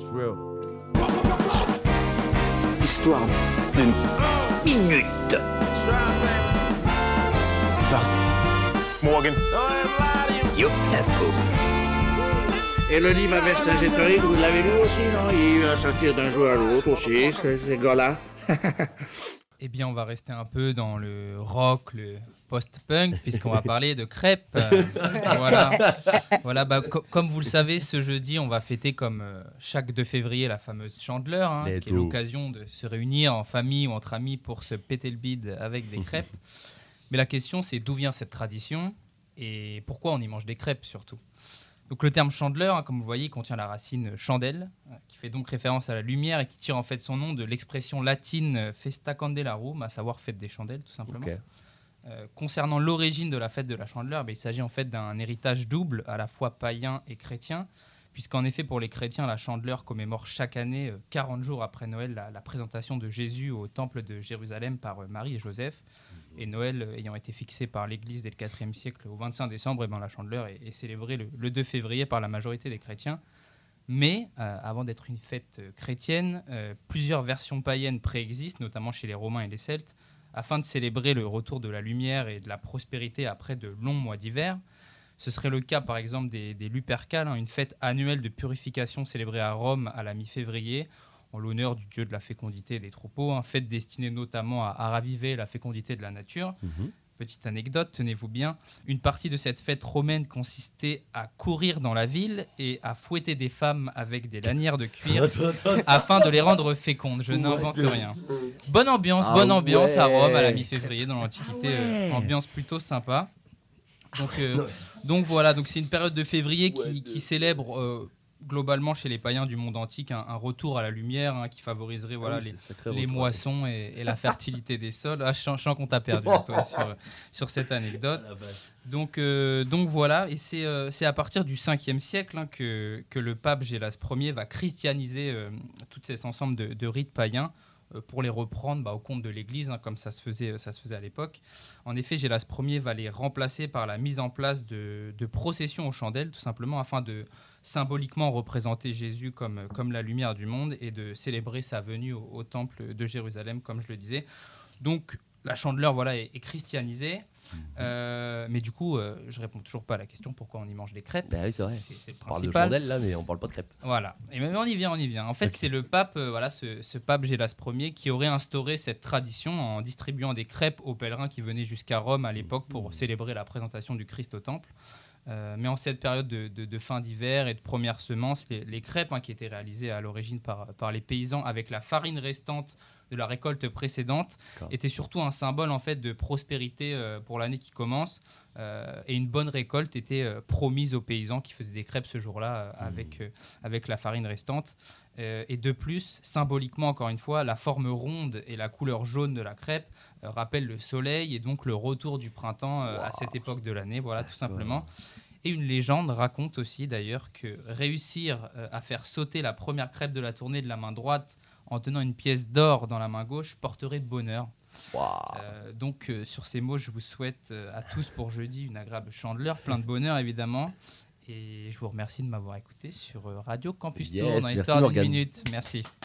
It's real. Histoire d'une minute. Morgan. Youp la peau. Et le livre à Vercingétorix, vous l'avez lu aussi, non? Il va sortir d'un jour à l'autre aussi, ce- ces gars-là. Eh bien, on va rester un peu dans le rock, le post-punk, puisqu'on va parler de crêpes. Euh, voilà. voilà bah, co- comme vous le savez, ce jeudi, on va fêter comme euh, chaque 2 février la fameuse chandeleur, hein, qui est l'occasion de se réunir en famille ou entre amis pour se péter le bide avec des crêpes. Mais la question, c'est d'où vient cette tradition et pourquoi on y mange des crêpes surtout? Donc le terme chandeleur, hein, comme vous le voyez, contient la racine chandelle, euh, qui fait donc référence à la lumière et qui tire en fait son nom de l'expression latine euh, festa candelarum, à savoir fête des chandelles tout simplement. Euh, concernant l'origine de la fête de la chandeleur, ben, il s'agit en fait d'un héritage double, à la fois païen et chrétien, puisqu'en effet pour les chrétiens, la chandeleur commémore chaque année, euh, 40 jours après Noël, la, la présentation de Jésus au temple de Jérusalem par euh, Marie et Joseph. Et Noël euh, ayant été fixé par l'Église dès le 4e siècle au 25 décembre, et ben, la chandeleur est, célébrée le, le 2 février par la majorité des chrétiens. Mais euh, avant d'être une fête euh, chrétienne, plusieurs versions païennes préexistent, notamment chez les Romains et les Celtes, afin de célébrer le retour de la lumière et de la prospérité après de longs mois d'hiver. Ce serait le cas par exemple des, des Lupercales, hein, une fête annuelle de purification célébrée à Rome à la mi-février, en l'honneur du dieu de la fécondité des troupeaux, une fête destinée notamment à, à raviver la fécondité de la nature. Mhm. Petite anecdote, tenez-vous bien, une partie de cette fête romaine consistait à courir dans la ville et à fouetter des femmes avec des lanières de cuir afin de les rendre fécondes. Je n'invente rien. Bonne ambiance, Ah bonne ambiance à Rome à la mi-février dans l'Antiquité, euh, ambiance plutôt sympa. Donc, euh, donc voilà, donc c'est une période de février qui, qui célèbre euh, globalement chez les païens du monde antique un, un retour à la lumière hein, qui favoriserait voilà, Ah oui, les, moissons et, et la fertilité des sols. Ah, je je sens qu'on t'a perdu toi, sur, sur cette anecdote. Donc, euh, donc voilà, et c'est euh, à partir du 5e siècle hein, que, que le pape Gélas Ier va christianiser euh, tout cet ensemble de, de rites païens pour les reprendre bah, au compte de l'Église, hein, comme ça se faisait, à l'époque. En effet, Gélas Ier va les remplacer par la mise en place de, processions aux chandelles, tout simplement, afin de symboliquement représenter Jésus comme, comme la lumière du monde et de célébrer sa venue au, au temple de Jérusalem, comme je le disais. Donc, la chandeleur voilà, est, est christianisée. Euh, mais du coup, euh, je réponds toujours pas à la question pourquoi on y mange des crêpes? Bah oui, c'est vrai. Le On parle de chandelle là, mais on parle pas de crêpes. Voilà. Et mais on y vient, on y vient. En fait, c'est le pape, euh, voilà, ce, ce pape Gélas Ier, qui aurait instauré cette tradition en distribuant des crêpes aux pèlerins qui venaient jusqu'à Rome à l'époque pour célébrer la présentation du Christ au temple. Euh, mais en cette période de, de- de fin d'hiver et de première semence, les, les crêpes hein, qui étaient réalisées à l'origine par, par les paysans avec la farine restante de la récolte précédente étaient surtout un symbole en fait de prospérité euh, pour l'année qui commence. Euh, et une bonne récolte était euh, promise aux paysans qui faisaient des crêpes ce jour-là avec, euh, avec la farine restante. Et de plus, symboliquement, encore une fois, la forme ronde et la couleur jaune de la crêpe rappellent le soleil et donc le retour du printemps à cette époque de l'année, voilà, tout simplement. Et une légende raconte aussi d'ailleurs que réussir à faire sauter la première crêpe de la tournée de la main droite en tenant une pièce d'or dans la main gauche porterait bonheur. Euh, donc euh, sur ces mots, je vous souhaite euh, à tous pour jeudi une agréable chandeleur, plein de bonheur évidemment. Et je vous remercie de m'avoir écouté sur Radio Campus Yes, Tour dans l'histoire d'une minute. Merci.